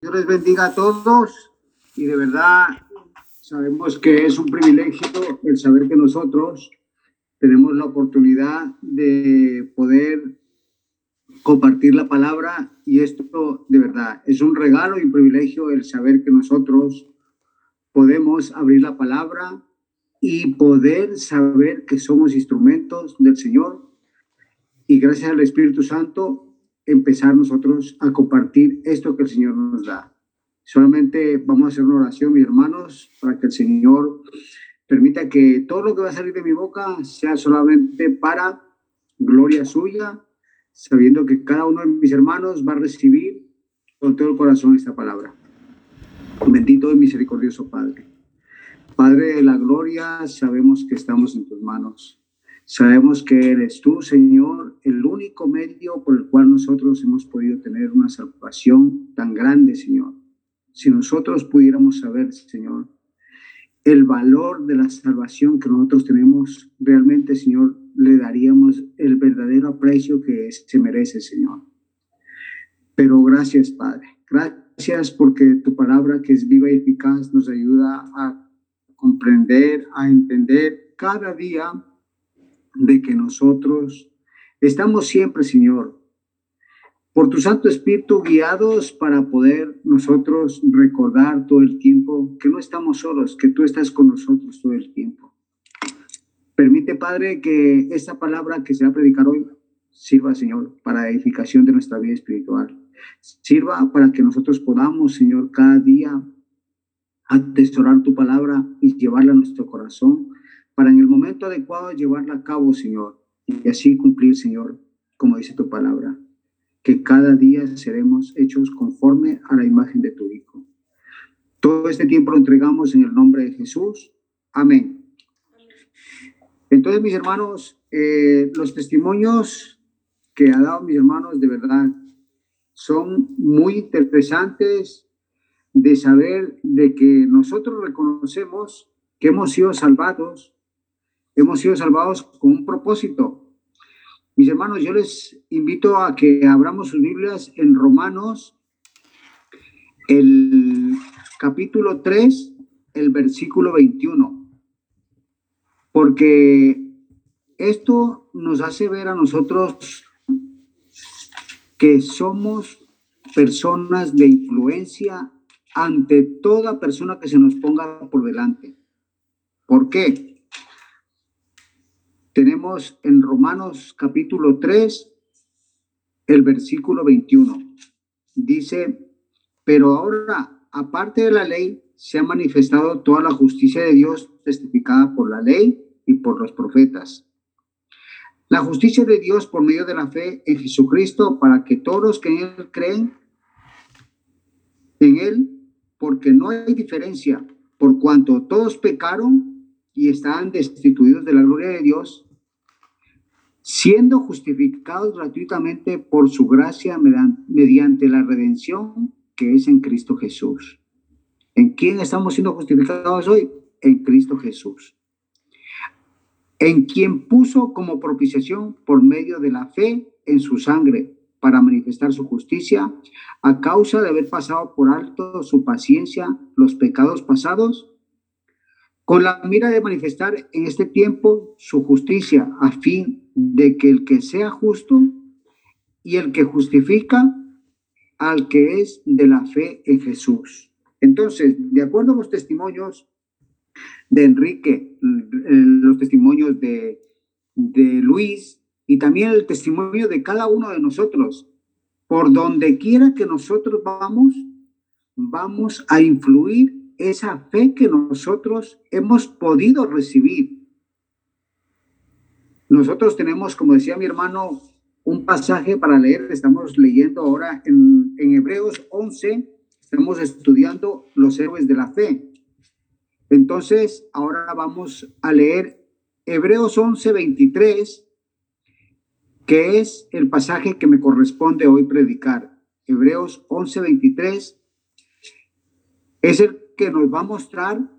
Dios les bendiga a todos y de verdad sabemos que es un privilegio el saber que nosotros tenemos la oportunidad de poder compartir la palabra y esto de verdad es un regalo y un privilegio el saber que nosotros podemos abrir la palabra y poder saber que somos instrumentos del Señor. Y gracias al Espíritu Santo empezar nosotros a compartir esto que el Señor nos da. Solamente vamos a hacer una oración, mis hermanos, para que el Señor permita que todo lo que va a salir de mi boca sea solamente para gloria suya, sabiendo que cada uno de mis hermanos va a recibir con todo el corazón esta palabra. Bendito y misericordioso Padre. Padre de la gloria, sabemos que estamos en tus manos. Sabemos que eres tú, Señor, el único medio por el cual nosotros hemos podido tener una salvación tan grande, Señor. Si nosotros pudiéramos saber, Señor, el valor de la salvación que nosotros tenemos, realmente, Señor, le daríamos el verdadero aprecio que se merece, Señor. Pero gracias, Padre. Gracias porque tu palabra, que es viva y eficaz, nos ayuda a comprender, a entender cada día de que nosotros estamos siempre, Señor, por tu Santo Espíritu guiados para poder nosotros recordar todo el tiempo que no estamos solos, que tú estás con nosotros todo el tiempo. Permite, Padre, que esta palabra que se va a predicar hoy sirva, Señor, para edificación de nuestra vida espiritual. Sirva para que nosotros podamos, Señor, cada día atesorar tu palabra y llevarla a nuestro corazón para en el momento adecuado llevarla a cabo, Señor, y así cumplir, Señor, como dice tu palabra, que cada día seremos hechos conforme a la imagen de tu Hijo. Todo este tiempo lo entregamos en el nombre de Jesús. Amén. Entonces, mis hermanos, eh, los testimonios que ha dado mis hermanos, de verdad, son muy interesantes de saber de que nosotros reconocemos que hemos sido salvados hemos sido salvados con un propósito. Mis hermanos, yo les invito a que abramos sus Biblias en Romanos, el capítulo 3, el versículo 21. Porque esto nos hace ver a nosotros que somos personas de influencia ante toda persona que se nos ponga por delante. ¿Por qué? Tenemos en Romanos capítulo 3, el versículo 21. Dice, pero ahora, aparte de la ley, se ha manifestado toda la justicia de Dios testificada por la ley y por los profetas. La justicia de Dios por medio de la fe en Jesucristo para que todos los que en Él creen, en Él, porque no hay diferencia, por cuanto todos pecaron y están destituidos de la gloria de Dios, siendo justificados gratuitamente por su gracia mediante la redención que es en Cristo Jesús. ¿En quién estamos siendo justificados hoy? En Cristo Jesús. En quien puso como propiciación por medio de la fe en su sangre para manifestar su justicia a causa de haber pasado por alto su paciencia los pecados pasados con la mira de manifestar en este tiempo su justicia, a fin de que el que sea justo y el que justifica al que es de la fe en Jesús. Entonces, de acuerdo a los testimonios de Enrique, los testimonios de, de Luis y también el testimonio de cada uno de nosotros, por donde quiera que nosotros vamos, vamos a influir esa fe que nosotros hemos podido recibir. Nosotros tenemos, como decía mi hermano, un pasaje para leer. Estamos leyendo ahora en, Hebreos 11, estamos estudiando los héroes de la fe. Entonces, ahora vamos a leer Hebreos 11, 23, que es el pasaje que me corresponde hoy predicar. Hebreos 11, 23 es el que nos va a mostrar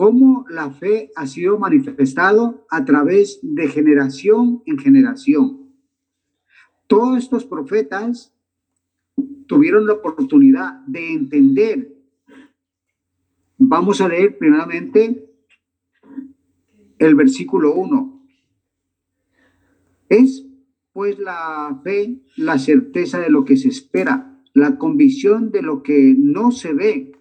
cómo la fe ha sido manifestado a través de generación en generación. Todos estos profetas tuvieron la oportunidad de entender. Vamos a leer primeramente el versículo 1. Es pues la fe, la certeza de lo que se espera, la convicción de lo que no se ve,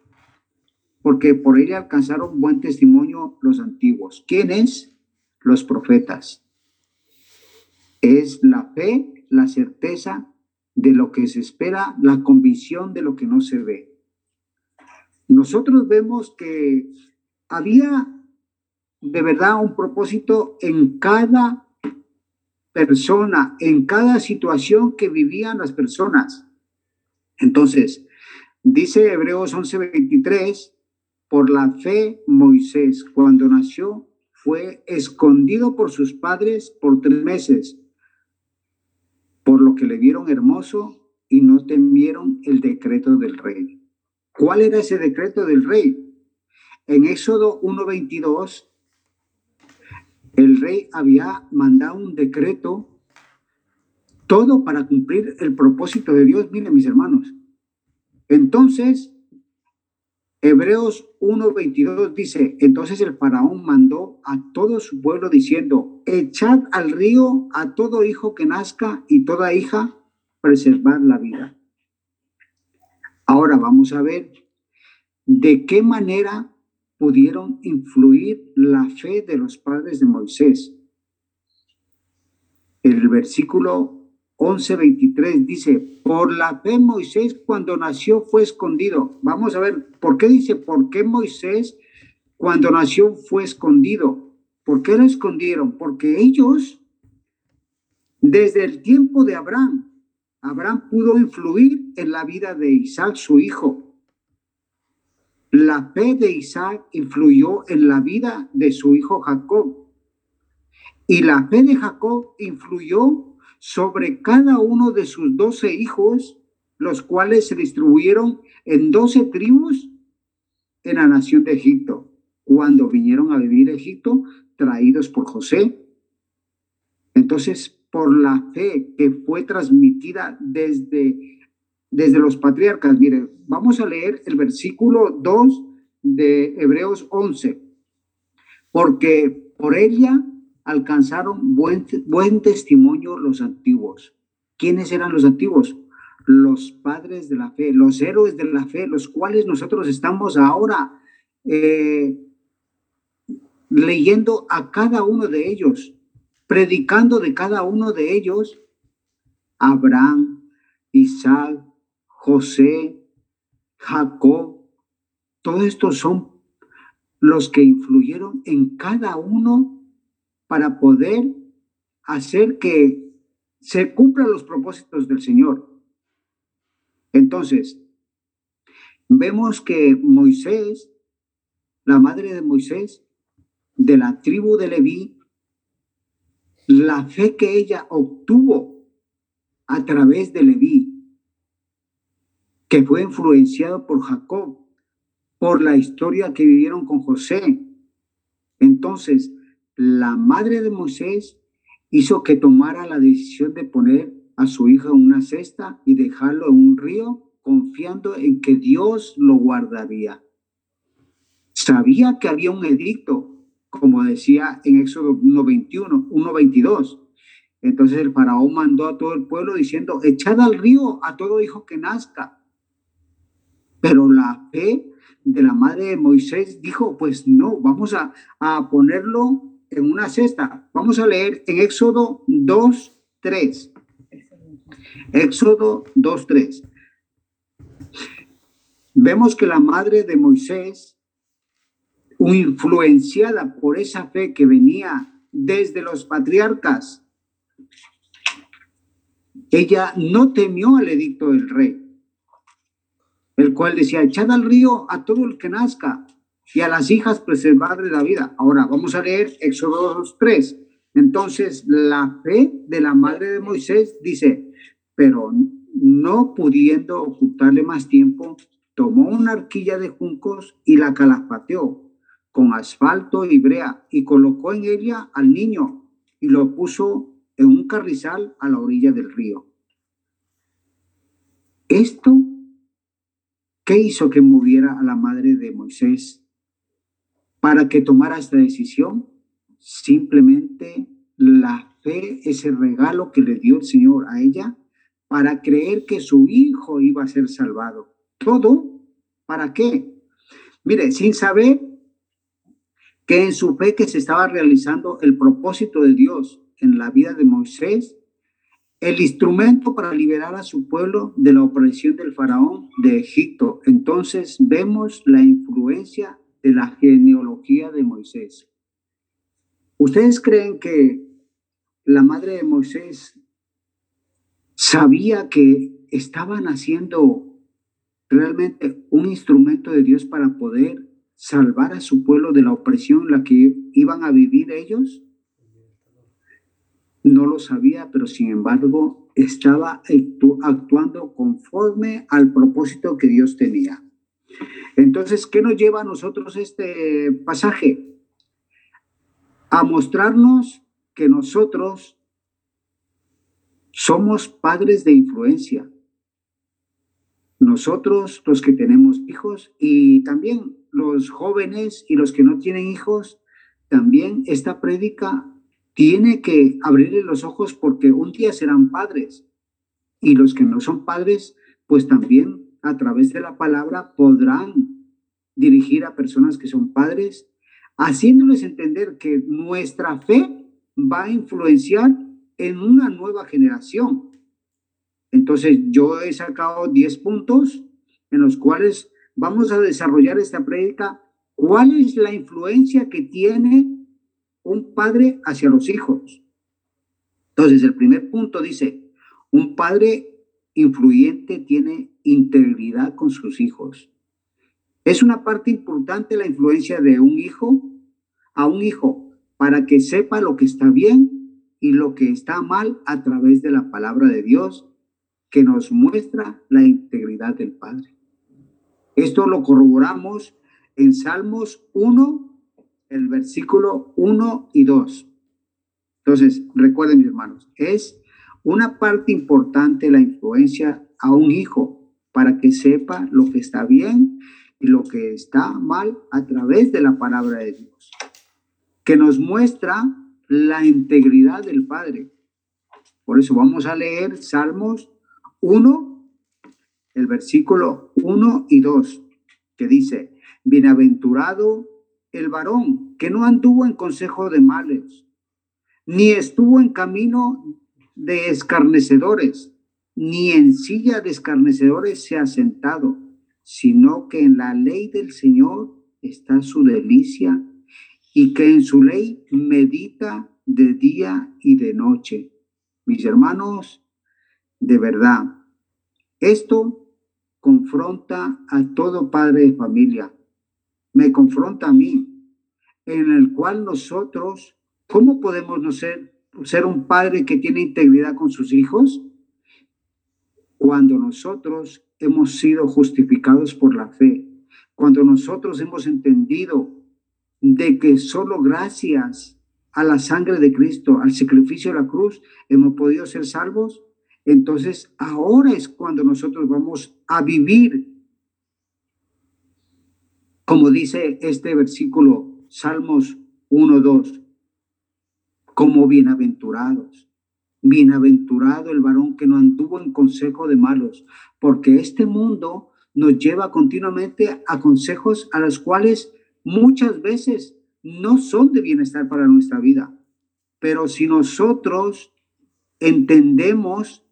porque por ella alcanzaron buen testimonio los antiguos. ¿Quiénes? Los profetas. Es la fe, la certeza de lo que se espera, la convicción de lo que no se ve. Nosotros vemos que había de verdad un propósito en cada persona, en cada situación que vivían las personas. Entonces, dice Hebreos 11:23, por la fe Moisés, cuando nació, fue escondido por sus padres por tres meses por lo que le vieron hermoso y no temieron el decreto del rey. ¿Cuál era ese decreto del rey? En Éxodo 1.22, el rey había mandado un decreto, todo para cumplir el propósito de Dios, miren mis hermanos. Entonces, Hebreos 1.22 dice, entonces el faraón mandó a todo su pueblo diciendo, echad al río a todo hijo que nazca y toda hija, preservar la vida. Ahora vamos a ver de qué manera pudieron influir la fe de los padres de Moisés. El versículo 11:23 dice, por la fe Moisés cuando nació fue escondido. Vamos a ver, ¿por qué dice, por qué Moisés cuando nació fue escondido? ¿Por qué lo escondieron? Porque ellos, desde el tiempo de Abraham, Abraham pudo influir en la vida de Isaac, su hijo. La fe de Isaac influyó en la vida de su hijo Jacob. Y la fe de Jacob influyó sobre cada uno de sus doce hijos, los cuales se distribuyeron en doce tribus en la nación de Egipto, cuando vinieron a vivir a Egipto, traídos por José. Entonces, por la fe que fue transmitida desde, desde los patriarcas, miren, vamos a leer el versículo 2 de Hebreos 11, porque por ella alcanzaron buen, buen testimonio los antiguos. ¿Quiénes eran los antiguos? Los padres de la fe, los héroes de la fe, los cuales nosotros estamos ahora eh, leyendo a cada uno de ellos, predicando de cada uno de ellos, Abraham, Isaac, José, Jacob, todos estos son los que influyeron en cada uno para poder hacer que se cumplan los propósitos del Señor. Entonces, vemos que Moisés, la madre de Moisés, de la tribu de Leví, la fe que ella obtuvo a través de Leví, que fue influenciado por Jacob, por la historia que vivieron con José. Entonces, la madre de Moisés hizo que tomara la decisión de poner a su hija en una cesta y dejarlo en un río, confiando en que Dios lo guardaría. Sabía que había un edicto, como decía en Éxodo 1.21, 1.22. Entonces el faraón mandó a todo el pueblo diciendo, echad al río a todo hijo que nazca. Pero la fe de la madre de Moisés dijo, pues no, vamos a, a ponerlo en una cesta. Vamos a leer en Éxodo 2, 3. Éxodo 2, 3. Vemos que la madre de Moisés, influenciada por esa fe que venía desde los patriarcas, ella no temió al edicto del rey, el cual decía, echad al río a todo el que nazca, y a las hijas preservarle la vida. Ahora vamos a leer Éxodo 3. Entonces, la fe de la madre de Moisés dice, pero no pudiendo ocultarle más tiempo, tomó una arquilla de juncos y la calafateó con asfalto y brea y colocó en ella al niño y lo puso en un carrizal a la orilla del río. Esto, ¿qué hizo que moviera a la madre de Moisés para que tomara esta decisión? Simplemente la fe, ese regalo que le dio el Señor a ella para creer que su hijo iba a ser salvado. Todo, ¿para qué? Mire, sin saber que en su fe que se estaba realizando el propósito de Dios en la vida de Moisés, el instrumento para liberar a su pueblo de la opresión del faraón de Egipto. Entonces vemos la influencia de la genealogía de Moisés. ¿Ustedes creen que la madre de Moisés sabía que estaban haciendo realmente un instrumento de Dios para poder salvar a su pueblo de la opresión en la que iban a vivir ellos? No lo sabía, pero sin embargo estaba actuando conforme al propósito que Dios tenía. Entonces, ¿qué nos lleva a nosotros este pasaje? A mostrarnos que nosotros somos padres de influencia. Nosotros, los que tenemos hijos, y también los jóvenes y los que no tienen hijos, también esta prédica tiene que abrirle los ojos porque un día serán padres. Y los que no son padres, pues también a través de la palabra podrán dirigir a personas que son padres, haciéndoles entender que nuestra fe va a influenciar en una nueva generación. Entonces, yo he sacado 10 puntos en los cuales vamos a desarrollar esta prédica. ¿Cuál es la influencia que tiene un padre hacia los hijos? Entonces, el primer punto dice, un padre influyente tiene integridad con sus hijos. Es una parte importante la influencia de un hijo a un hijo para que sepa lo que está bien y lo que está mal a través de la palabra de Dios que nos muestra la integridad del Padre. Esto lo corroboramos en Salmos 1, el versículo 1 y 2. Entonces, recuerden, mis hermanos, es una parte importante la influencia a un hijo para que sepa lo que está bien y lo que está mal a través de la palabra de Dios, que nos muestra la integridad del Padre. Por eso vamos a leer Salmos 1, el versículo 1 y 2, que dice, bienaventurado el varón que no anduvo en consejo de males, ni estuvo en camino de escarnecedores, ni en silla de escarnecedores se ha sentado, sino que en la ley del Señor está su delicia y que en su ley medita de día y de noche. Mis hermanos, de verdad, esto confronta a todo padre de familia, me confronta a mí, en el cual nosotros, ¿cómo podemos no ser, ser un padre que tiene integridad con sus hijos? Cuando nosotros hemos sido justificados por la fe, cuando nosotros hemos entendido de que solo gracias a la sangre de Cristo, al sacrificio de la cruz, hemos podido ser salvos, entonces, ahora es cuando nosotros vamos a vivir, como dice este versículo, Salmos 1, 2, como bienaventurados. Bienaventurado el varón que no anduvo en consejo de malos, porque este mundo nos lleva continuamente a consejos a los cuales muchas veces no son de bienestar para nuestra vida. Pero si nosotros entendemos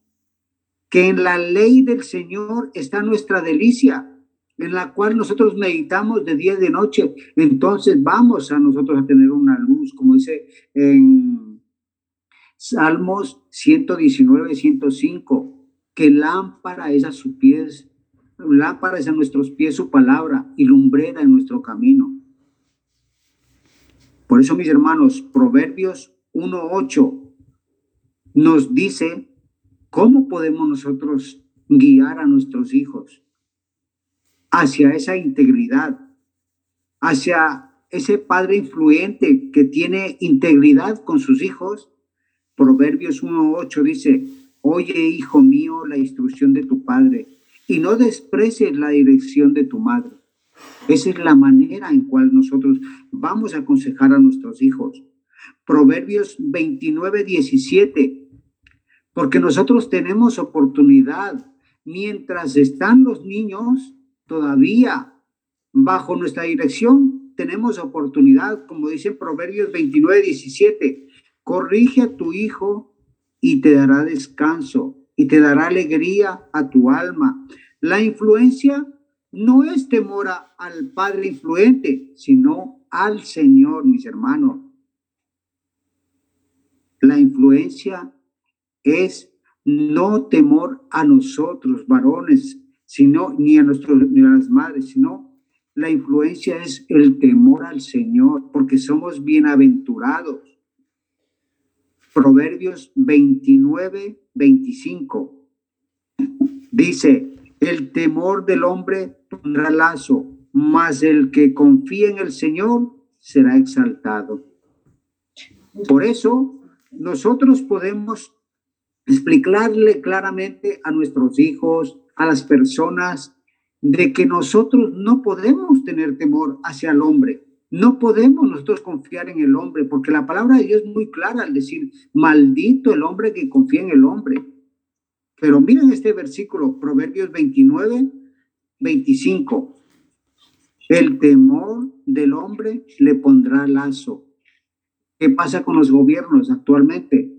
que en la ley del Señor está nuestra delicia, en la cual nosotros meditamos de día y de noche. Entonces vamos a nosotros a tener una luz, como dice en Salmos 119, 105, que lámpara es a sus pies, lámpara es a nuestros pies su palabra y lumbrera en nuestro camino. Por eso, mis hermanos, Proverbios 1.8 nos dice ¿Cómo podemos nosotros guiar a nuestros hijos hacia esa integridad, hacia ese padre influente que tiene integridad con sus hijos? Proverbios 1.8 dice, oye, hijo mío, la instrucción de tu padre y no desprecies la dirección de tu madre. Esa es la manera en cual nosotros vamos a aconsejar a nuestros hijos. Proverbios 29, 17. Porque nosotros tenemos oportunidad. Mientras están los niños todavía bajo nuestra dirección, tenemos oportunidad, como dice Proverbios 29, 17. Corrige a tu hijo y te dará descanso y te dará alegría a tu alma. La influencia no es temor al padre influente, sino al Señor, mis hermanos. La influencia es no temor a nosotros, varones, sino ni a nuestros ni a las madres, sino la influencia es el temor al Señor, porque somos bienaventurados. Proverbios 29, 25. Dice, el temor del hombre pondrá lazo, mas el que confía en el Señor será exaltado. Por eso, nosotros podemos explicarle claramente a nuestros hijos, a las personas, de que nosotros no podemos tener temor hacia el hombre. No podemos nosotros confiar en el hombre, porque la palabra de Dios es muy clara al decir, maldito el hombre que confía en el hombre. Pero miren este versículo, Proverbios 29, 25. El temor del hombre le pondrá lazo. ¿Qué pasa con los gobiernos actualmente?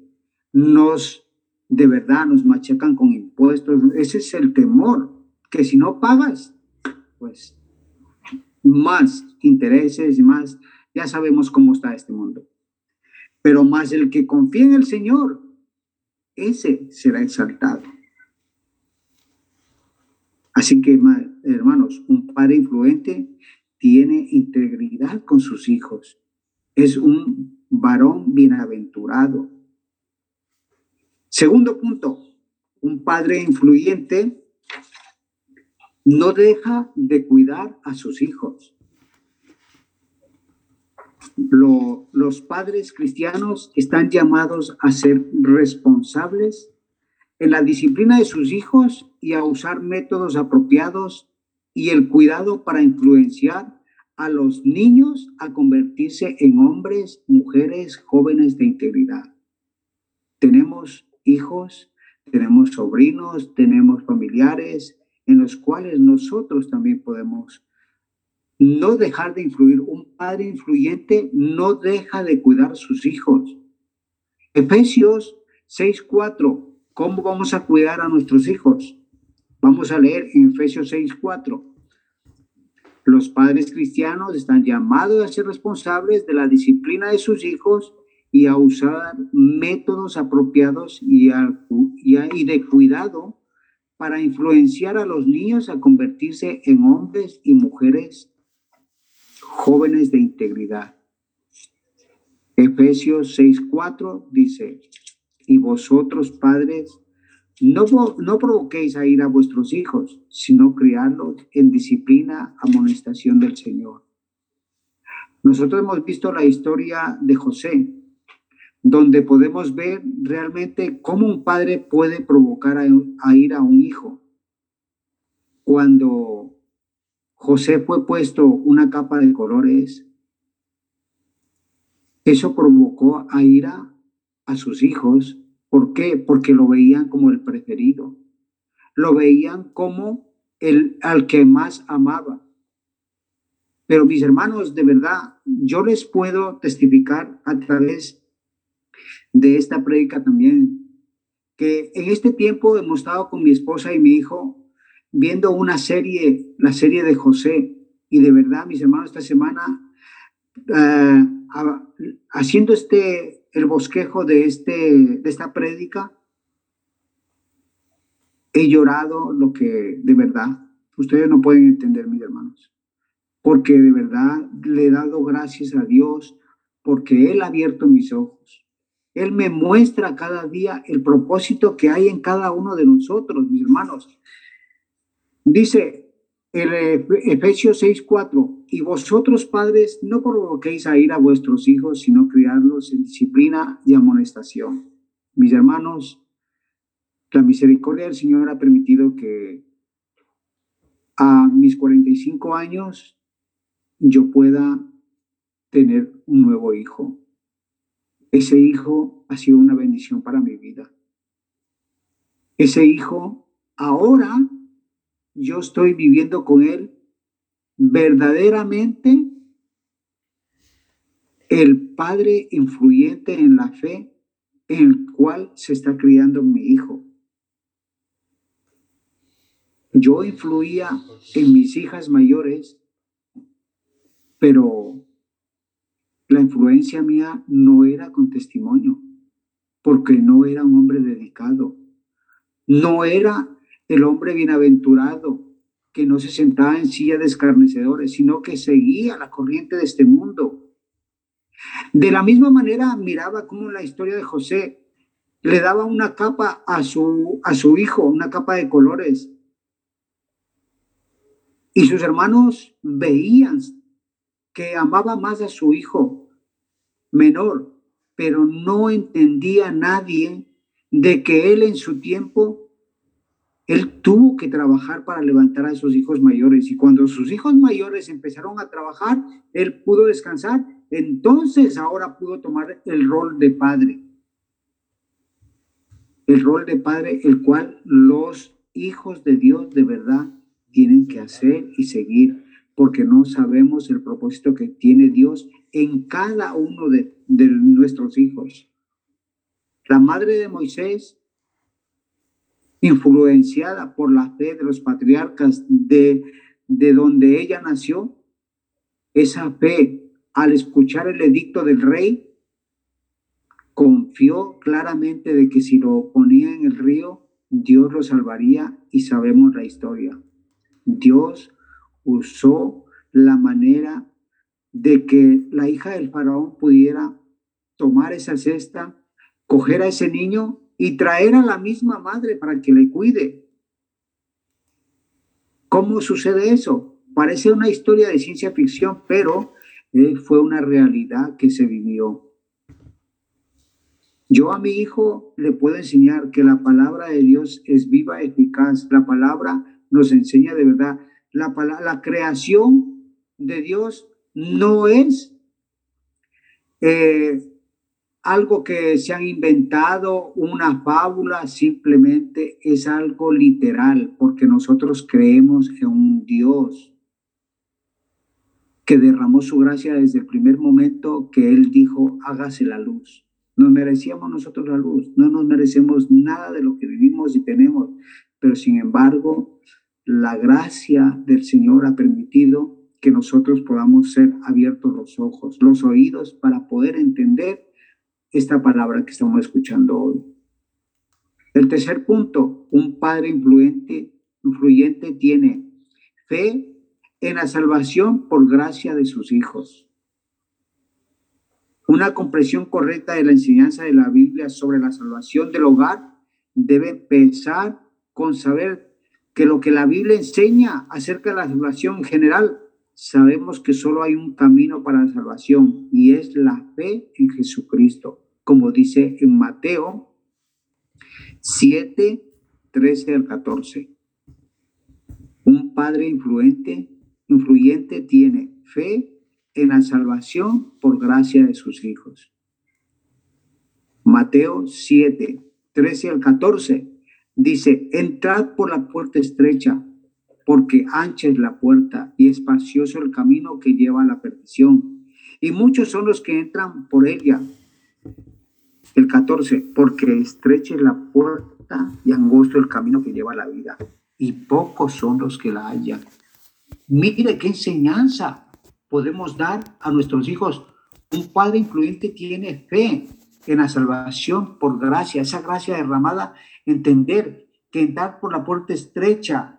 Nos, de verdad, nos machacan con impuestos. Ese es el temor, que si no pagas, pues más intereses y más, ya sabemos cómo está este mundo. Pero más el que confía en el Señor, ese será exaltado. Así que, hermanos, un padre influente tiene integridad con sus hijos. Es un varón bienaventurado. Segundo punto, un padre influyente no deja de cuidar a sus hijos. los padres cristianos están llamados a ser responsables en la disciplina de sus hijos y a usar métodos apropiados y el cuidado para influenciar a los niños a convertirse en hombres, mujeres, jóvenes de integridad. Tenemos hijos, tenemos sobrinos, tenemos familiares en los cuales nosotros también podemos no dejar de influir. Un padre influyente no deja de cuidar a sus hijos. Efesios 6:4 ¿Cómo vamos a cuidar a nuestros hijos? Vamos a leer en Efesios 6:4. Los padres cristianos están llamados a ser responsables de la disciplina de sus hijos y a usar métodos apropiados y, y de cuidado para influenciar a los niños a convertirse en hombres y mujeres jóvenes de integridad. Efesios 6:4 dice, y vosotros, padres, no, no provoquéis a ir a vuestros hijos, sino criarlos en disciplina, amonestación del Señor. Nosotros hemos visto la historia de José, donde podemos ver realmente cómo un padre puede provocar a, a ir a un hijo. Cuando José fue puesto una capa de colores, eso provocó a ira a sus hijos. ¿Por qué? Porque lo veían como el preferido. Lo veían como el al que más amaba. Pero mis hermanos, de verdad, yo les puedo testificar a través de esta prédica también que en este tiempo hemos estado con mi esposa y mi hijo viendo una serie, la serie de José, y de verdad, mis hermanos, esta semana, eh, haciendo este el bosquejo de, este, de esta prédica, he llorado lo que de verdad ustedes no pueden entender, mis hermanos, porque de verdad le he dado gracias a Dios porque Él ha abierto mis ojos. Él me muestra cada día el propósito que hay en cada uno de nosotros, mis hermanos. Dice, el Efesios 6:4, y vosotros padres no provoquéis a ir a vuestros hijos, sino criarlos en disciplina y amonestación. Mis hermanos, la misericordia del Señor ha permitido que a mis 45 años yo pueda tener un nuevo hijo. Ese hijo ha sido una bendición para mi vida. Ese hijo, ahora yo estoy viviendo con él verdaderamente el padre influyente en la fe en el cual se está criando mi hijo. Yo influía en mis hijas mayores, pero la influencia mía no era con testimonio, porque no era un hombre dedicado, no era el hombre bienaventurado que no se sentaba en silla de escarnecedores, sino que seguía la corriente de este mundo. De la misma manera miraba como la historia de José le daba una capa a su, a su hijo, una capa de colores. Y sus hermanos veían que amaba más a su hijo menor, pero no entendía nadie de que él en su tiempo, él tuvo que trabajar para levantar a sus hijos mayores. Y cuando sus hijos mayores empezaron a trabajar, él pudo descansar, entonces ahora pudo tomar el rol de padre. El rol de padre, el cual los hijos de Dios de verdad tienen que hacer y seguir porque no sabemos el propósito que tiene Dios en cada uno de, nuestros hijos. La madre de Moisés, influenciada por la fe de los patriarcas de, de donde ella nació, esa fe, al escuchar el edicto del rey, confió claramente de que si lo ponía en el río, Dios lo salvaría y sabemos la historia. Dios usó la manera de que la hija del faraón pudiera tomar esa cesta, coger a ese niño y traer a la misma madre para que le cuide. ¿Cómo sucede eso? Parece una historia de ciencia ficción, pero eh, fue una realidad que se vivió. Yo a mi hijo le puedo enseñar que la palabra de Dios es viva, eficaz. La palabra nos enseña de verdad la, la creación de Dios no es eh, algo que se han inventado, una fábula, simplemente es algo literal, porque nosotros creemos en un Dios que derramó su gracia desde el primer momento que Él dijo, hágase la luz. Nos merecíamos nosotros la luz, no nos merecemos nada de lo que vivimos y tenemos, pero sin embargo, la gracia del Señor ha permitido que nosotros podamos ser abiertos los ojos, los oídos, para poder entender esta palabra que estamos escuchando hoy. El tercer punto, un padre influente, influyente tiene fe en la salvación por gracia de sus hijos. Una comprensión correcta de la enseñanza de la Biblia sobre la salvación del hogar debe empezar con saber que lo que la Biblia enseña acerca de la salvación en general, sabemos que solo hay un camino para la salvación y es la fe en Jesucristo, como dice en Mateo 7, 13 al 14. Un padre influente, influyente tiene fe en la salvación por gracia de sus hijos. Mateo 7, 13 al 14 Dice, entrad por la puerta estrecha, porque ancha es la puerta y espacioso el camino que lleva a la perdición. Y muchos son los que entran por ella. El 14, porque estrecha es la puerta y angosto el camino que lleva a la vida. Y pocos son los que la hallan. Mire qué enseñanza podemos dar a nuestros hijos. Un padre influyente tiene fe en la salvación por gracia, esa gracia derramada entender que entrar por la puerta estrecha,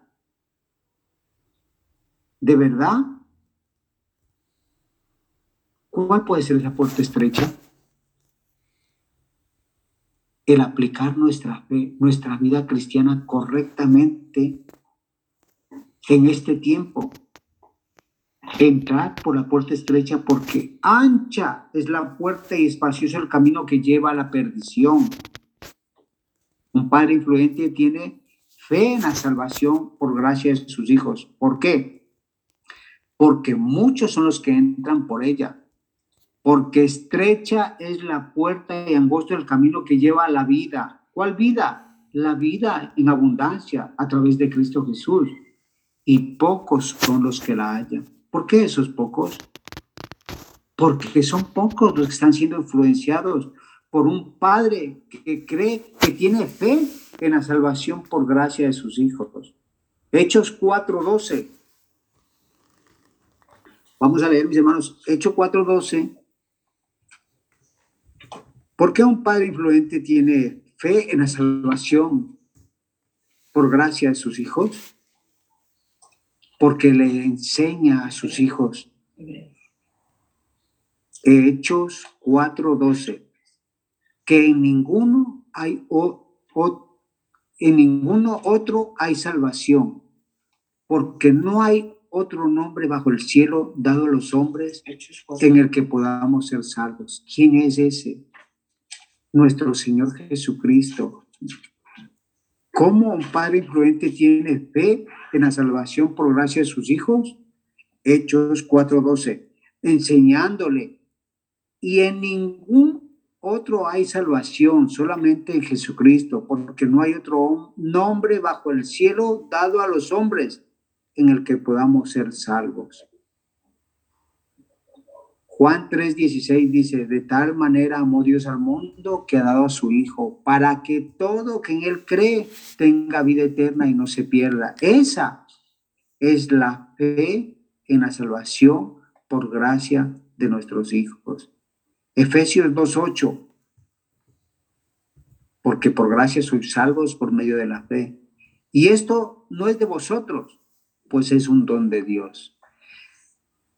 de verdad, ¿cuál puede ser esa puerta estrecha? El aplicar nuestra fe, nuestra vida cristiana correctamente en este tiempo. Entrar por la puerta estrecha porque ancha es la puerta y espacioso el camino que lleva a la perdición. Un padre influente tiene fe en la salvación por gracia de sus hijos. ¿Por qué? Porque muchos son los que entran por ella. Porque estrecha es la puerta y angosto el camino que lleva a la vida. ¿Cuál vida? La vida en abundancia a través de Cristo Jesús. Y pocos son los que la hallan. ¿Por qué esos pocos? Porque son pocos los que están siendo influenciados por un padre que cree que tiene fe en la salvación por gracia de sus hijos. Hechos 4:12. Vamos a leer, mis hermanos, Hechos 4:12. ¿Por qué un padre influente tiene fe en la salvación por gracia de sus hijos? Porque le enseña a sus hijos. Hechos 4:12 que en ninguno hay o, en ninguno otro hay salvación, porque no hay otro nombre bajo el cielo dado a los hombres en el que podamos ser salvos. ¿Quién es ese? Nuestro Señor Jesucristo. ¿Cómo un padre influente tiene fe en la salvación por gracia de sus hijos? Hechos 4:12, enseñándole. Y en ningún otro hay salvación solamente en Jesucristo, porque no hay otro nombre bajo el cielo dado a los hombres en el que podamos ser salvos. Juan 3:16 dice, de tal manera amó Dios al mundo que ha dado a su Hijo, para que todo que en Él cree tenga vida eterna y no se pierda. Esa es la fe en la salvación por gracia de nuestros hijos. Efesios 2.8, porque por gracia sois salvos por medio de la fe. Y esto no es de vosotros, pues es un don de Dios.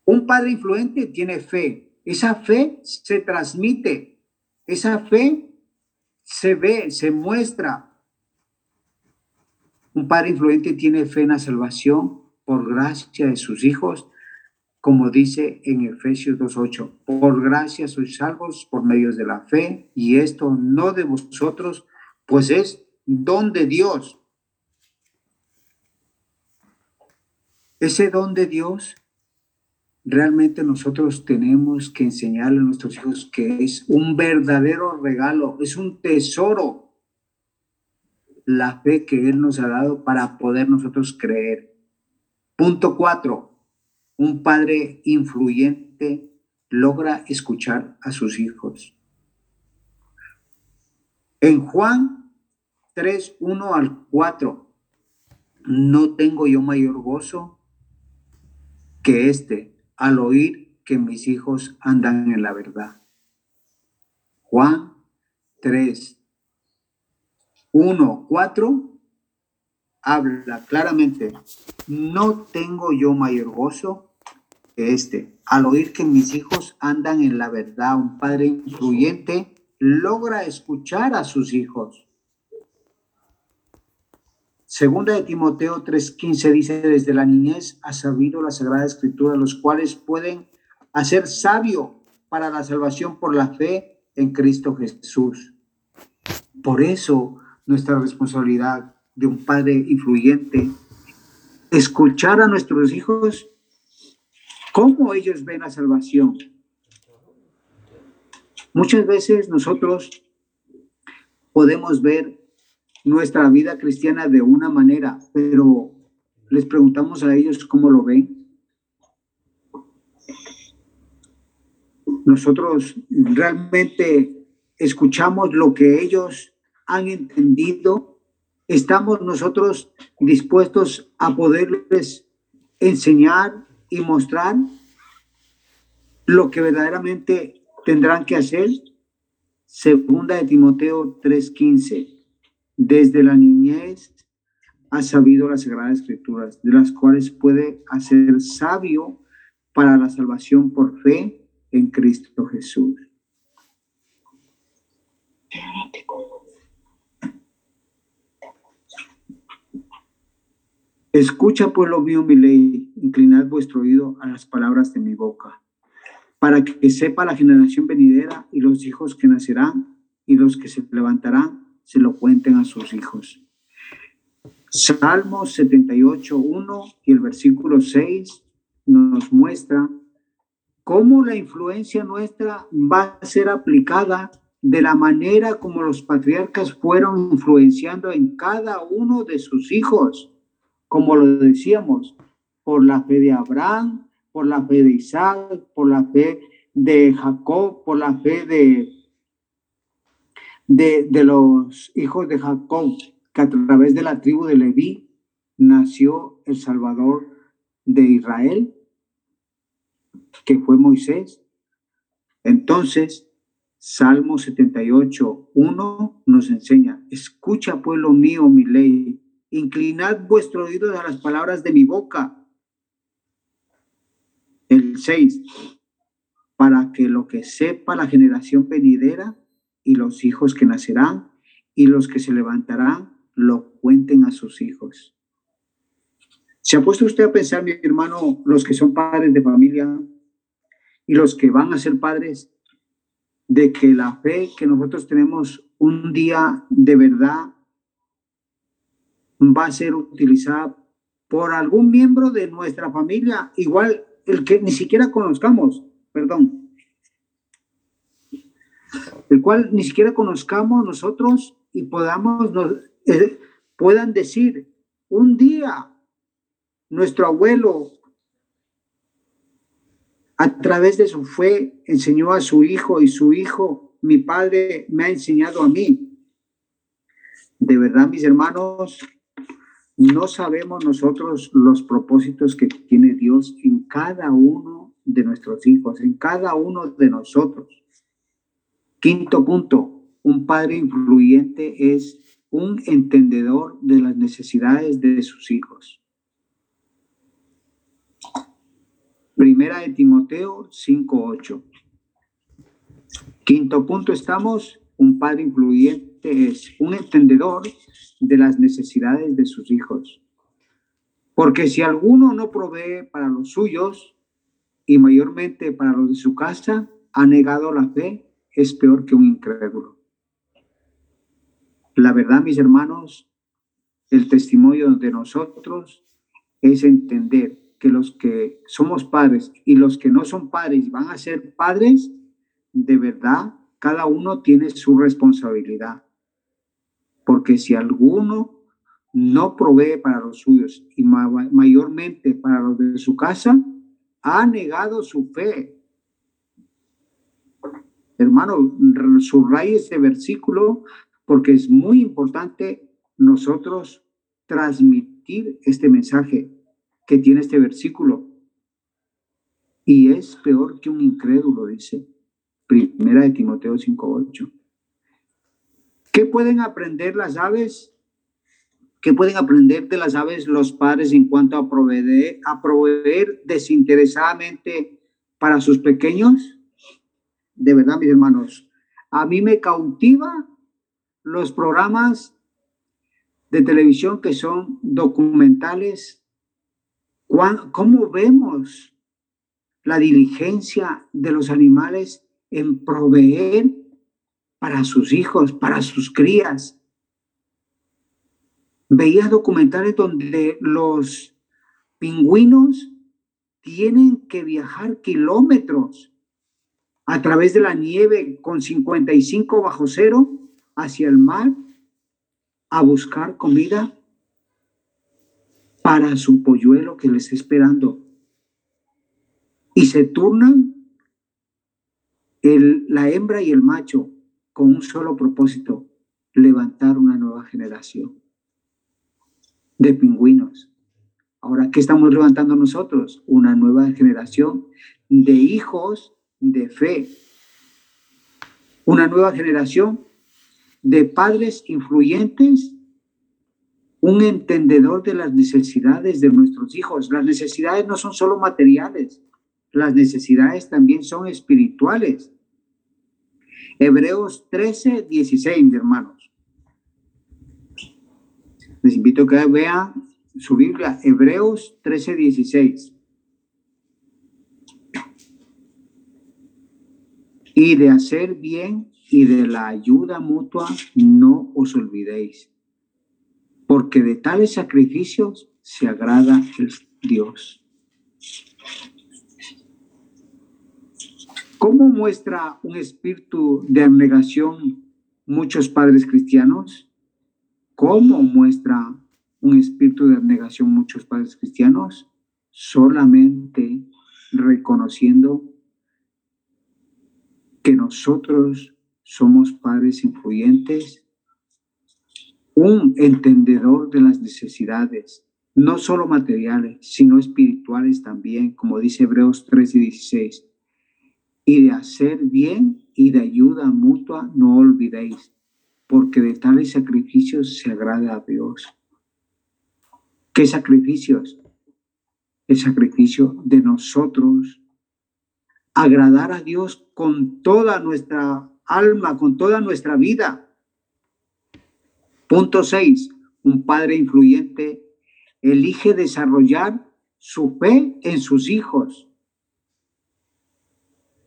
Un padre influente tiene fe. Esa fe se transmite. Esa fe se ve, se muestra. Un padre influente tiene fe en la salvación por gracia de sus hijos como dice en Efesios 2.8, por gracia sois salvos por medios de la fe, y esto no de vosotros, pues es don de Dios. Ese don de Dios, realmente nosotros tenemos que enseñarle a nuestros hijos que es un verdadero regalo, es un tesoro, la fe que Él nos ha dado para poder nosotros creer. Punto cuatro, un padre influyente logra escuchar a sus hijos. En Juan 3, 1 al 4, no tengo yo mayor gozo que este al oír que mis hijos andan en la verdad. Juan 3, 1, 4 habla claramente, no tengo yo mayor gozo este. Al oír que mis hijos andan en la verdad, un padre influyente logra escuchar a sus hijos. Segunda de Timoteo 3:15 dice, desde la niñez ha sabido la Sagrada Escritura, los cuales pueden hacer sabio para la salvación por la fe en Cristo Jesús. Por eso nuestra responsabilidad de un padre influyente, escuchar a nuestros hijos ¿Cómo ellos ven la salvación? Muchas veces nosotros podemos ver nuestra vida cristiana de una manera, pero les preguntamos a ellos cómo lo ven. Nosotros realmente escuchamos lo que ellos han entendido. Estamos nosotros dispuestos a poderles enseñar y mostrar lo que verdaderamente tendrán que hacer. Segunda de Timoteo 3:15. Desde la niñez ha sabido las sagradas escrituras, de las cuales puede hacer sabio para la salvación por fe en Cristo Jesús. Escucha, pueblo mío, mi ley, inclinad vuestro oído a las palabras de mi boca, para que sepa la generación venidera y los hijos que nacerán y los que se levantarán, se lo cuenten a sus hijos. Salmo 78, 1 y el versículo 6 nos muestra cómo la influencia nuestra va a ser aplicada de la manera como los patriarcas fueron influenciando en cada uno de sus hijos, como lo decíamos, por la fe de Abraham, por la fe de Isaac, por la fe de Jacob, por la fe de, de, los hijos de Jacob, que a través de la tribu de Leví nació el Salvador de Israel, que fue Moisés. Entonces, Salmo 78, 1 nos enseña, escucha pueblo mío mi ley, inclinad vuestro oído a las palabras de mi boca. El 6, para que lo que sepa la generación venidera y los hijos que nacerán y los que se levantarán lo cuenten a sus hijos. ¿Se ha puesto usted a pensar, mi hermano, los que son padres de familia y los que van a ser padres, de que la fe que nosotros tenemos un día de verdad va a ser utilizada por algún miembro de nuestra familia, igual el que ni siquiera conozcamos, perdón, el cual ni siquiera conozcamos nosotros y podamos, eh, puedan decir, un día nuestro abuelo a través de su fe enseñó a su hijo y su hijo, mi padre, me ha enseñado a mí. De verdad, mis hermanos, no sabemos nosotros los propósitos que tiene Dios en cada uno de nuestros hijos, en cada uno de nosotros. Quinto punto, un padre influyente es un entendedor de las necesidades de sus hijos. Primera de Timoteo 5.8. Quinto punto estamos, un padre influyente es un entendedor de las necesidades de sus hijos. Porque si alguno no provee para los suyos y mayormente para los de su casa, ha negado la fe, es peor que un incrédulo. La verdad, mis hermanos, el testimonio de nosotros es entender que los que somos padres y los que no son padres van a ser padres, de verdad, cada uno tiene su responsabilidad. Porque si alguno no provee para los suyos y mayormente para los de su casa, ha negado su fe. Hermano, subraye este versículo porque es muy importante nosotros transmitir este mensaje que tiene este versículo. Y es peor que un incrédulo, dice. Primera de Timoteo 5.8. ¿Qué pueden aprender las aves? ¿Qué pueden aprender de las aves los padres en cuanto a proveer, a proveer desinteresadamente para sus pequeños? De verdad, mis hermanos, a mí me cautiva los programas de televisión que son documentales ¿Cómo vemos la diligencia de los animales en proveer para sus hijos, para sus crías? Veía documentales donde los pingüinos tienen que viajar kilómetros a través de la nieve con 55 bajo cero hacia el mar a buscar comida para su polluelo que le está esperando. Y se turnan el, la hembra y el macho con un solo propósito, levantar una nueva generación de pingüinos. Ahora, ¿qué estamos levantando nosotros? Una nueva generación de hijos de fe. Una nueva generación de padres influyentes un entendedor de las necesidades de nuestros hijos. Las necesidades no son solo materiales, las necesidades también son espirituales. Hebreos 13, 16, hermanos. Les invito a que vean su Biblia, Hebreos 13, 16. Y de hacer bien y de la ayuda mutua no os olvidéis porque de tales sacrificios se agrada el Dios. ¿Cómo muestra un espíritu de abnegación muchos padres cristianos? ¿Cómo muestra un espíritu de abnegación muchos padres cristianos? Solamente reconociendo que nosotros somos padres influyentes, un entendedor de las necesidades, no solo materiales, sino espirituales también, como dice Hebreos 3 y 16, y de hacer bien y de ayuda mutua no olvidéis, porque de tales sacrificios se agrada a Dios. ¿Qué sacrificios? El sacrificio de nosotros agradar a Dios con toda nuestra alma, con toda nuestra vida. Punto 6. Un padre influyente elige desarrollar su fe en sus hijos.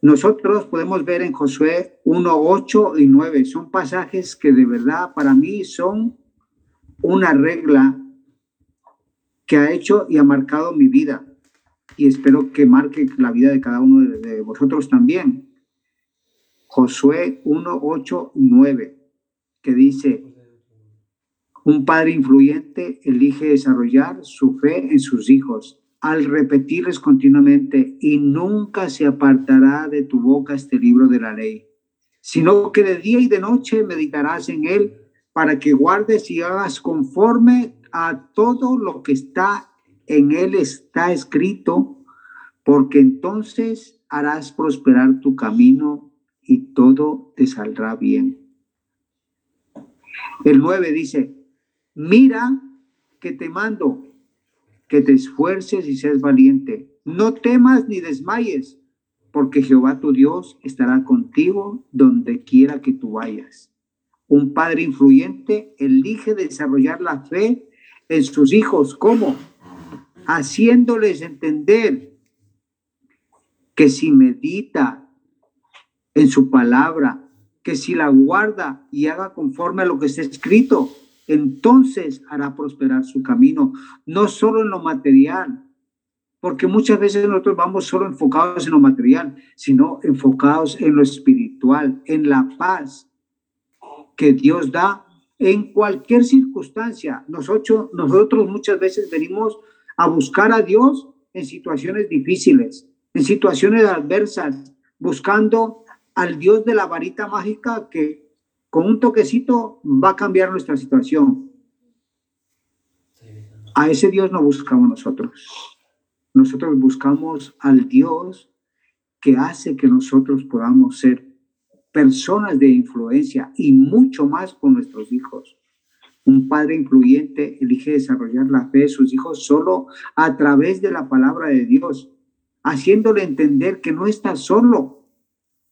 Nosotros podemos ver en Josué 1, 8 y 9. Son pasajes que de verdad para mí son una regla que ha hecho y ha marcado mi vida y espero que marque la vida de cada uno de, vosotros también. Josué 1, 8, 9, que dice, un padre influyente elige desarrollar su fe en sus hijos al repetirles continuamente, y nunca se apartará de tu boca este libro de la ley, sino que de día y de noche meditarás en él para que guardes y hagas conforme a todo lo que está en él está escrito, porque entonces harás prosperar tu camino y todo te saldrá bien. El 9 dice, mira que te mando, que te esfuerces y seas valiente. No temas ni desmayes, porque Jehová tu Dios estará contigo donde quiera que tú vayas. Un padre influyente elige desarrollar la fe en sus hijos. ¿Cómo? Haciéndoles entender que si medita en su palabra, que si la guarda y haga conforme a lo que está escrito, entonces hará prosperar su camino, no solo en lo material, porque muchas veces nosotros vamos solo enfocados en lo material, sino enfocados en lo espiritual, en la paz que Dios da en cualquier circunstancia. Nosotros, nosotros muchas veces venimos a buscar a Dios en situaciones difíciles, en situaciones adversas, buscando al Dios de la varita mágica que con un toquecito va a cambiar nuestra situación. A ese Dios no buscamos nosotros. Nosotros buscamos al Dios que hace que nosotros podamos ser personas de influencia y mucho más con nuestros hijos. Un padre influyente elige desarrollar la fe de sus hijos solo a través de la palabra de Dios, haciéndole entender que no está solo.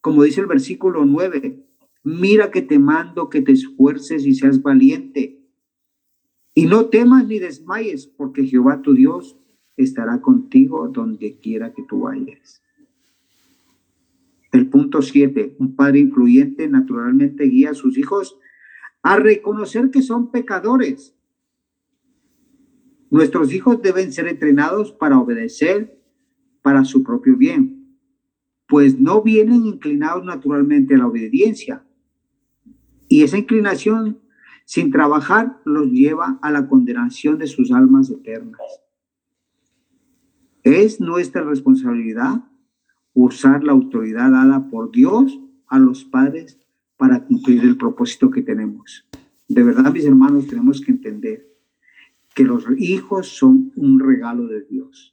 Como dice el versículo 9, mira que te mando que te esfuerces y seas valiente. Y no temas ni desmayes, porque Jehová tu Dios estará contigo donde quiera que tú vayas. El punto 7, un padre influyente naturalmente guía a sus hijos a reconocer que son pecadores. Nuestros hijos deben ser entrenados para obedecer para su propio bien, pues no vienen inclinados naturalmente a la obediencia. Y esa inclinación, sin trabajar, los lleva a la condenación de sus almas eternas. Es nuestra responsabilidad usar la autoridad dada por Dios a los padres para cumplir el propósito que tenemos. De verdad, mis hermanos, tenemos que entender que los hijos son un regalo de Dios.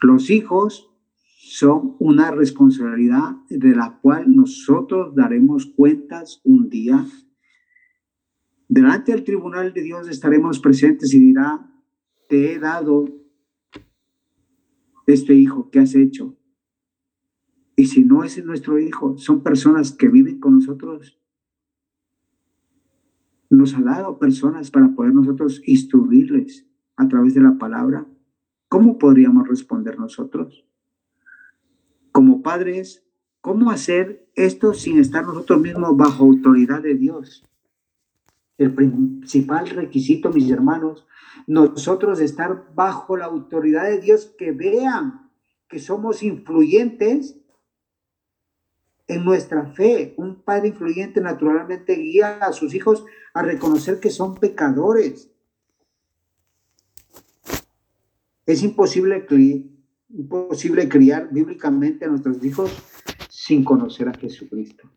Los hijos son una responsabilidad de la cual nosotros daremos cuentas un día. Delante del tribunal de Dios estaremos presentes y dirá, te he dado este hijo, ¿qué has hecho? Y si no es nuestro hijo, son personas que viven con nosotros. Nos ha dado personas para poder nosotros instruirles a través de la palabra. ¿Cómo podríamos responder nosotros? Como padres, ¿cómo hacer esto sin estar nosotros mismos bajo autoridad de Dios? el principal requisito, mis hermanos, nosotros estar bajo la autoridad de Dios, que vean que somos influyentes en nuestra fe. Un padre influyente naturalmente guía a sus hijos a reconocer que son pecadores. Es imposible, imposible criar bíblicamente a nuestros hijos sin conocer a Jesucristo.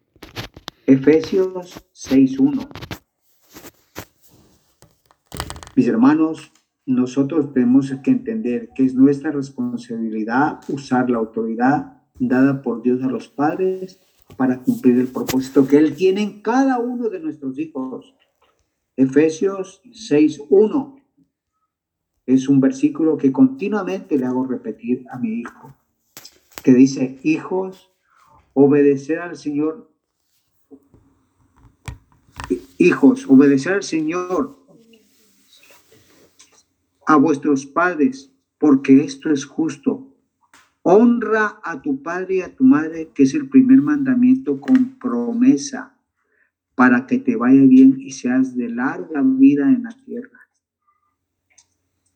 Efesios 6.1. Mis hermanos, nosotros tenemos que entender que es nuestra responsabilidad usar la autoridad dada por Dios a los padres para cumplir el propósito que Él tiene en cada uno de nuestros hijos. Efesios 6.1 es un versículo que continuamente le hago repetir a mi hijo, que dice, hijos, obedecer al Señor. Hijos, obedecer al Señor, a vuestros padres, porque esto es justo Honra a tu padre y a tu madre, que es el primer mandamiento con promesa, para que te vaya bien y seas de larga vida en la tierra.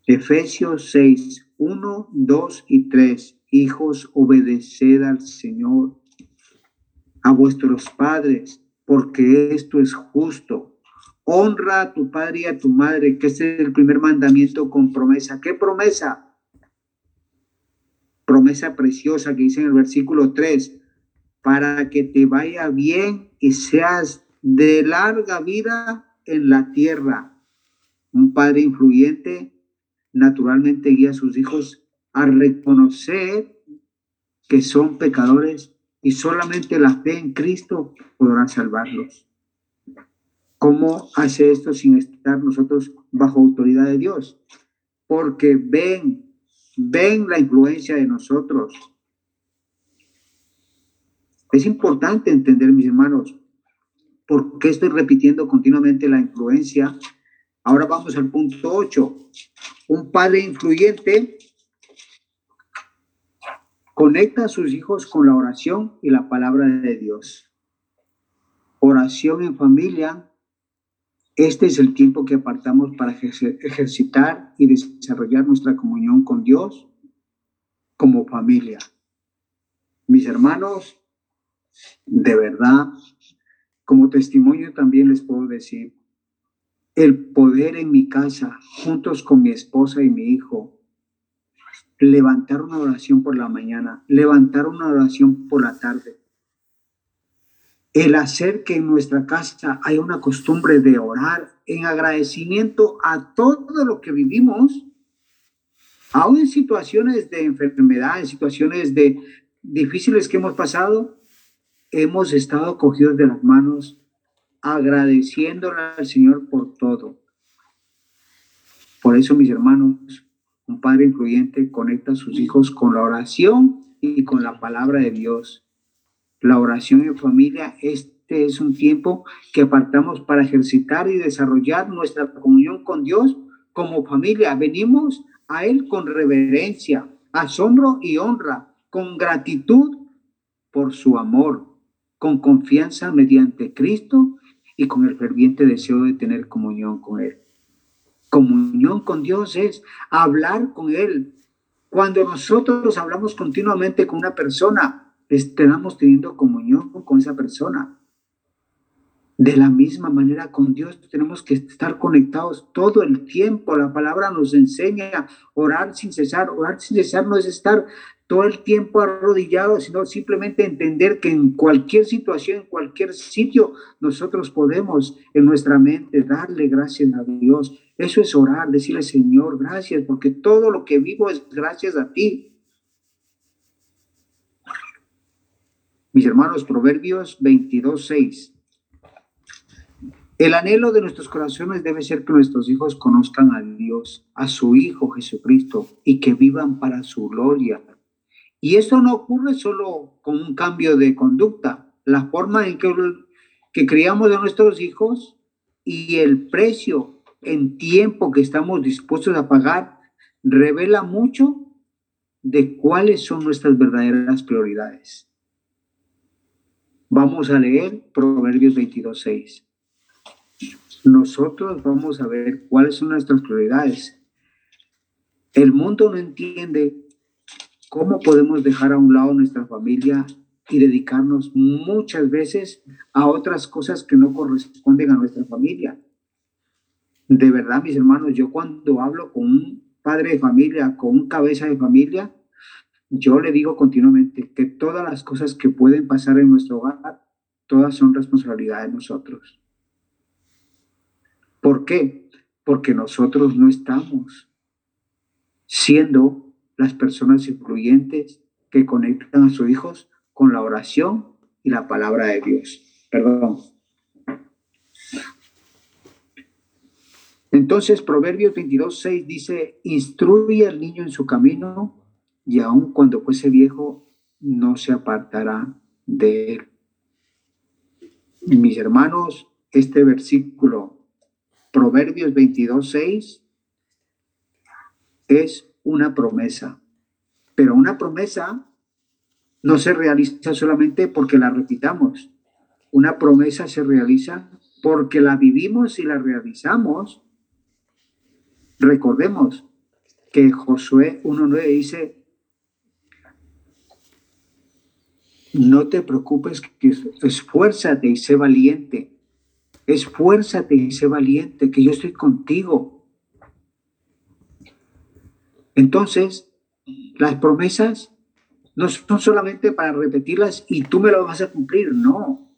Efesios 6, 1, 2 y 3. Hijos, obedeced al Señor, a vuestros padres, porque esto es justo. Honra a tu padre y a tu madre, que es el primer mandamiento con promesa. ¿Qué promesa? Promesa preciosa que dice en el versículo 3, para que te vaya bien y seas de larga vida en la tierra. Un padre influyente naturalmente guía a sus hijos a reconocer que son pecadores y solamente la fe en Cristo podrá salvarlos. ¿Cómo hace esto sin estar nosotros bajo autoridad de Dios? Porque ven ven la influencia de nosotros. Es importante entender, mis hermanos, por qué estoy repitiendo continuamente la influencia. Ahora vamos al punto 8. Un padre influyente conecta a sus hijos con la oración y la palabra de Dios. Oración en familia este es el tiempo que apartamos para ejercitar y desarrollar nuestra comunión con Dios como familia. Mis hermanos, de verdad, como testimonio también les puedo decir, el poder en mi casa, juntos con mi esposa y mi hijo, levantar una oración por la mañana, levantar una oración por la tarde, el hacer que en nuestra casa haya una costumbre de orar en agradecimiento a todo lo que vivimos, aún en situaciones de enfermedad, en situaciones de difíciles que hemos pasado, hemos estado cogidos de las manos agradeciéndole al Señor por todo. Por eso, mis hermanos, un padre influyente conecta a sus hijos con la oración y con la palabra de Dios la oración en familia, este es un tiempo que apartamos para ejercitar y desarrollar nuestra comunión con Dios como familia. Venimos a Él con reverencia, asombro y honra, con gratitud por su amor, con confianza mediante Cristo y con el ferviente deseo de tener comunión con Él. Comunión con Dios es hablar con Él. Cuando nosotros hablamos continuamente con una persona, estamos teniendo comunión con esa persona. De la misma manera con Dios tenemos que estar conectados todo el tiempo. La palabra nos enseña orar sin cesar. Orar sin cesar no es estar todo el tiempo arrodillado, sino simplemente entender que en cualquier situación, en cualquier sitio, nosotros podemos en nuestra mente darle gracias a Dios. Eso es orar, decirle Señor, gracias, porque todo lo que vivo es gracias a ti. Mis hermanos, Proverbios 22, 6. El anhelo de nuestros corazones debe ser que nuestros hijos conozcan a Dios, a su Hijo Jesucristo, y que vivan para su gloria. Y eso no ocurre solo con un cambio de conducta. La forma en que, que criamos a nuestros hijos y el precio en tiempo que estamos dispuestos a pagar revela mucho de cuáles son nuestras verdaderas prioridades. Vamos a leer Proverbios 22.6. nosotros vamos a ver cuáles son nuestras prioridades. El mundo no entiende cómo podemos dejar a un lado nuestra familia y dedicarnos muchas veces a otras cosas que no corresponden a nuestra familia. De verdad, mis hermanos, yo cuando hablo con un padre de familia, con un cabeza de familia, yo le digo continuamente que todas las cosas que pueden pasar en nuestro hogar, todas son responsabilidad de nosotros. ¿Por qué? Porque nosotros no estamos siendo las personas influyentes que conectan a sus hijos con la oración y la palabra de Dios. Perdón. Entonces, Proverbios 22, 6 dice, instruye al niño en su camino y aun cuando fuese viejo, no se apartará de él. Mis hermanos, este versículo, Proverbios 22, 6, es una promesa, pero una promesa no se realiza solamente porque la repitamos. Una promesa se realiza porque la vivimos y la realizamos. Recordemos que Josué 1.9 dice, no te preocupes, esfuérzate y sé valiente. Esfuérzate y sé valiente, que yo estoy contigo. Entonces, las promesas no son solamente para repetirlas y tú me lo vas a cumplir, no.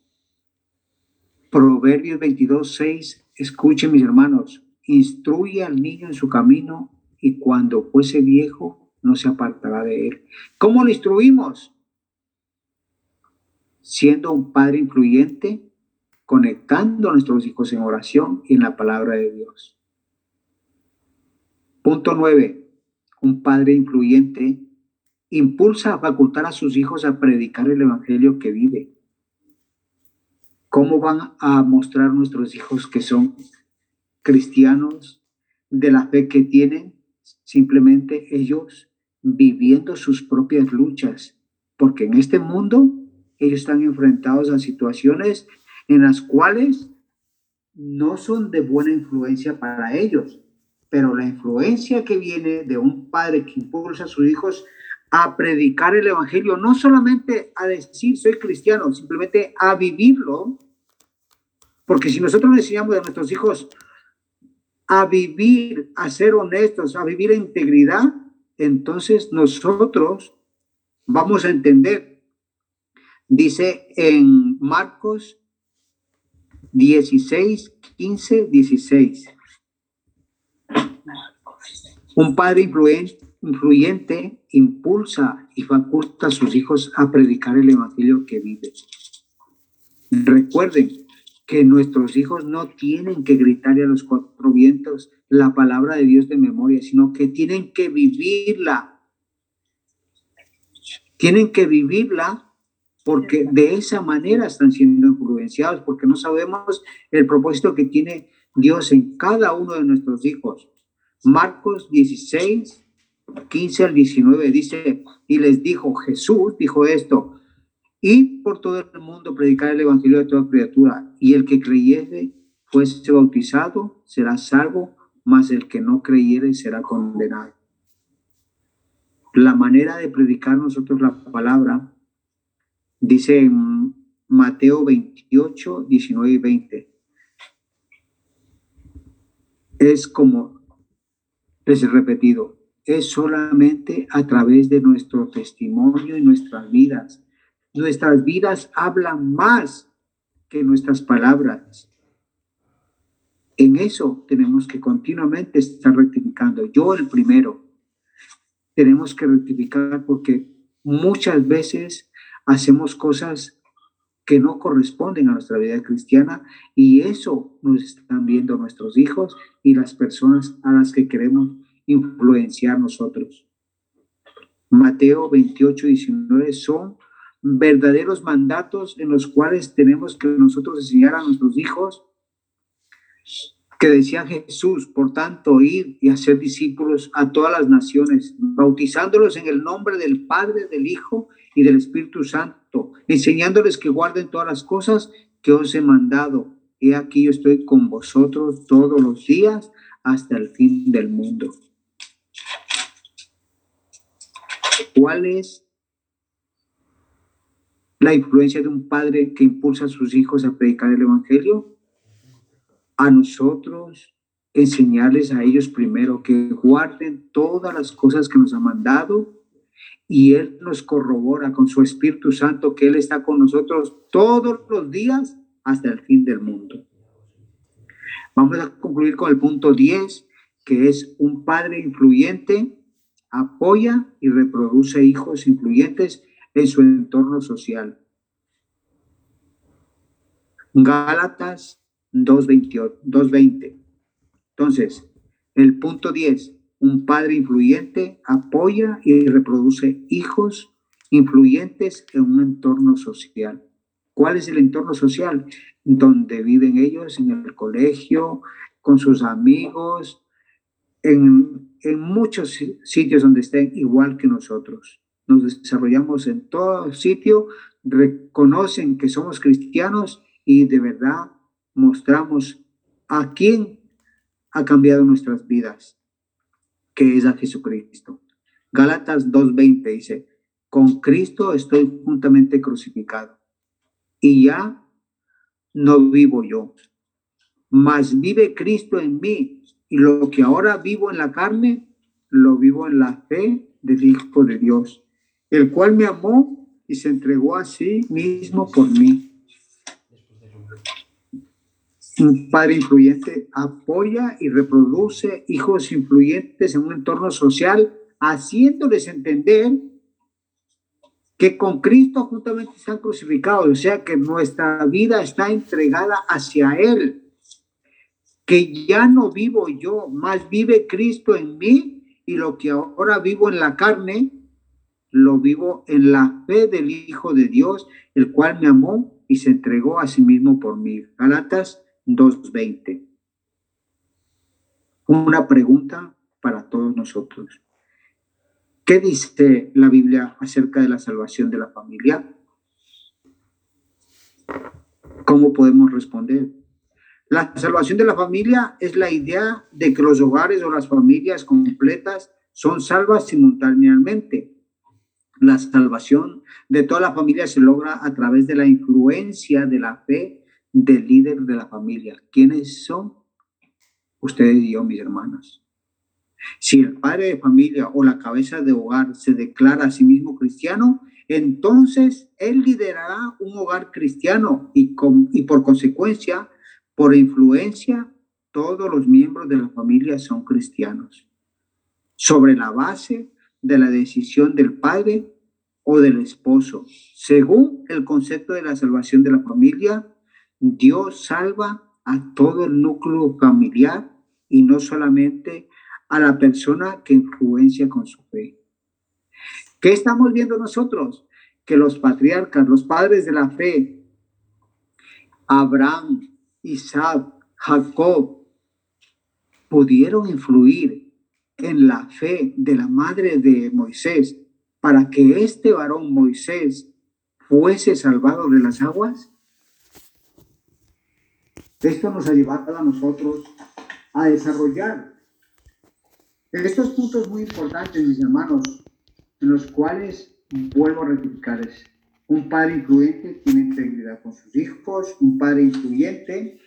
Proverbios 22, 6, escuchen mis hermanos, instruye al niño en su camino y cuando fuese viejo no se apartará de él. ¿Cómo lo instruimos? Siendo un padre influyente, conectando a nuestros hijos en oración y en la palabra de Dios. Punto 9. Un padre influyente impulsa a facultar a sus hijos a predicar el evangelio que vive. ¿Cómo van a mostrar nuestros hijos que son cristianos de la fe que tienen? Simplemente ellos viviendo sus propias luchas, porque en este mundo ellos están enfrentados a situaciones en las cuales no son de buena influencia para ellos, pero la influencia que viene de un padre que impulsa a sus hijos a predicar el Evangelio, no solamente a decir soy cristiano, simplemente a vivirlo, porque si nosotros le enseñamos a nuestros hijos a vivir, a ser honestos, a vivir en integridad, entonces nosotros vamos a entender. Dice en Marcos 16, 15, 16. Un padre influente influyente impulsa y faculta a sus hijos a predicar el evangelio que vive. Recuerden que nuestros hijos no tienen que gritarle a los cuatro vientos la palabra de Dios de memoria, sino que tienen que vivirla. Tienen que vivirla porque de esa manera están siendo influenciados, porque no sabemos el propósito que tiene Dios en cada uno de nuestros hijos. Marcos 16, 15 al 19 dice, y les dijo, Jesús dijo esto, y por todo el mundo predicar el evangelio de toda criatura, y el que creyere fuese bautizado será salvo, mas el que no creyere será condenado. La manera de predicar nosotros la palabra, dice en Mateo 28, 19 y 20, es como, les he repetido, es solamente a través de nuestro testimonio y nuestras vidas. Nuestras vidas hablan más que nuestras palabras. En eso tenemos que continuamente estar rectificando. Yo el primero. Tenemos que rectificar porque muchas veces hacemos cosas que no corresponden a nuestra vida cristiana y eso nos están viendo nuestros hijos y las personas a las que queremos influenciar nosotros. Mateo 28, 19 son verdaderos mandatos en los cuales tenemos que nosotros enseñar a nuestros hijos que decía Jesús, por tanto, ir y hacer discípulos a todas las naciones, bautizándolos en el nombre del Padre, del Hijo y del Espíritu Santo, enseñándoles que guarden todas las cosas que os he mandado. he aquí yo estoy con vosotros todos los días hasta el fin del mundo. ¿Cuál es la influencia de un padre que impulsa a sus hijos a predicar el Evangelio? A nosotros enseñarles a ellos primero que guarden todas las cosas que nos ha mandado y Él nos corrobora con su Espíritu Santo que Él está con nosotros todos los días hasta el fin del mundo. Vamos a concluir con el punto 10, que es un padre influyente apoya y reproduce hijos influyentes en su entorno social. Gálatas 2.20. Entonces, el punto 10, un padre influyente apoya y reproduce hijos influyentes en un entorno social. ¿Cuál es el entorno social? Donde viven ellos, en el colegio, con sus amigos, en, muchos sitios donde estén igual que nosotros. Nos desarrollamos en todo sitio, reconocen que somos cristianos y de verdad mostramos a quién ha cambiado nuestras vidas, que es a Jesucristo. Gálatas 2.20 dice, con Cristo estoy juntamente crucificado y ya no vivo yo, mas vive Cristo en mí y lo que ahora vivo en la carne, lo vivo en la fe del Hijo de Dios, el cual me amó y se entregó a sí mismo por mí. Un padre influyente apoya y reproduce hijos influyentes en un entorno social, haciéndoles entender que con Cristo juntamente están crucificados, o sea que nuestra vida está entregada hacia Él que ya no vivo yo, más vive Cristo en mí y lo que ahora vivo en la carne, lo vivo en la fe del Hijo de Dios, el cual me amó y se entregó a sí mismo por mí. Galatas 2.20. Una pregunta para todos nosotros. ¿Qué dice la Biblia acerca de la salvación de la familia? ¿Cómo podemos responder? La salvación de la familia es la idea de que los hogares o las familias completas son salvas simultáneamente. La salvación de toda la familia se logra a través de la influencia de la fe del líder de la familia. ¿Quiénes son? Ustedes y yo, mis hermanos. Si el padre de familia o la cabeza de hogar se declara a sí mismo cristiano, entonces él liderará un hogar cristiano y, con, y por consecuencia por influencia, todos los miembros de la familia son cristianos, sobre la base de la decisión del padre o del esposo. Según el concepto de la salvación de la familia, Dios salva a todo el núcleo familiar y no solamente a la persona que influencia con su fe. ¿Qué estamos viendo nosotros? Que los patriarcas, los padres de la fe, Abraham, Isaac, Jacob, pudieron influir en la fe de la madre de Moisés para que este varón Moisés fuese salvado de las aguas? Esto nos ha llevado a nosotros a desarrollar estos puntos muy importantes, mis hermanos, en los cuales vuelvo a rectificar un padre influyente tiene integridad con sus hijos. Un padre influyente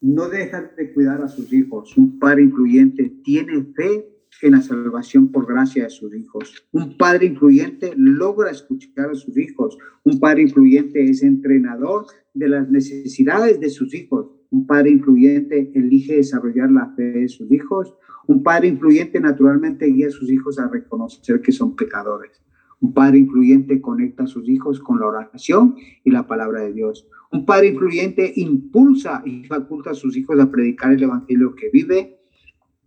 no deja de cuidar a sus hijos. Un padre influyente tiene fe en la salvación por gracia de sus hijos. Un padre influyente logra escuchar a sus hijos. Un padre influyente es entrenador de las necesidades de sus hijos. Un padre influyente elige desarrollar la fe de sus hijos. Un padre influyente naturalmente guía a sus hijos a reconocer que son pecadores. Un padre influyente conecta a sus hijos con la oración y la palabra de Dios. Un padre influyente impulsa y faculta a sus hijos a predicar el evangelio que vive.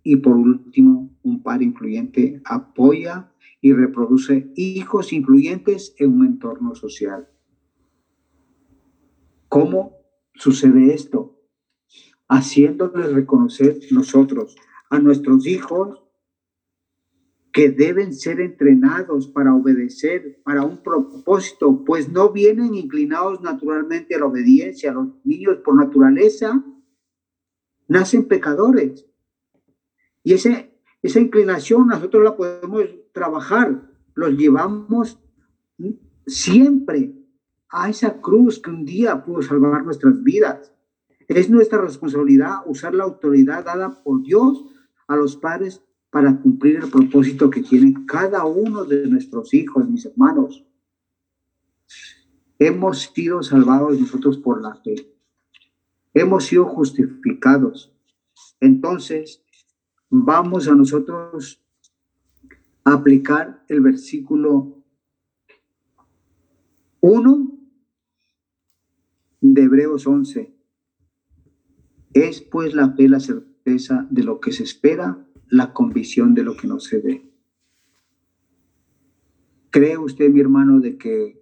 Y por último, un padre influyente apoya y reproduce hijos influyentes en un entorno social. ¿Cómo sucede esto? Haciéndoles reconocer nosotros a nuestros hijos que deben ser entrenados para obedecer, para un propósito, pues no vienen inclinados naturalmente a la obediencia. Los niños por naturaleza nacen pecadores. Y ese, esa inclinación nosotros la podemos trabajar, los llevamos siempre a esa cruz que un día pudo salvar nuestras vidas. Es nuestra responsabilidad usar la autoridad dada por Dios a los padres para cumplir el propósito que tiene cada uno de nuestros hijos, mis hermanos. Hemos sido salvados nosotros por la fe. Hemos sido justificados. Entonces, vamos a nosotros aplicar el versículo 1 de Hebreos 11. Es pues la fe la certeza de lo que se espera la convicción de lo que no se ve. ¿Cree usted, mi hermano, de que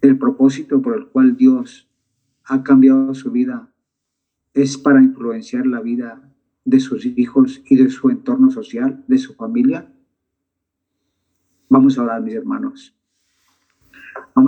el propósito por el cual Dios ha cambiado su vida es para influenciar la vida de sus hijos y de su entorno social, de su familia? Vamos a hablar mis hermanos.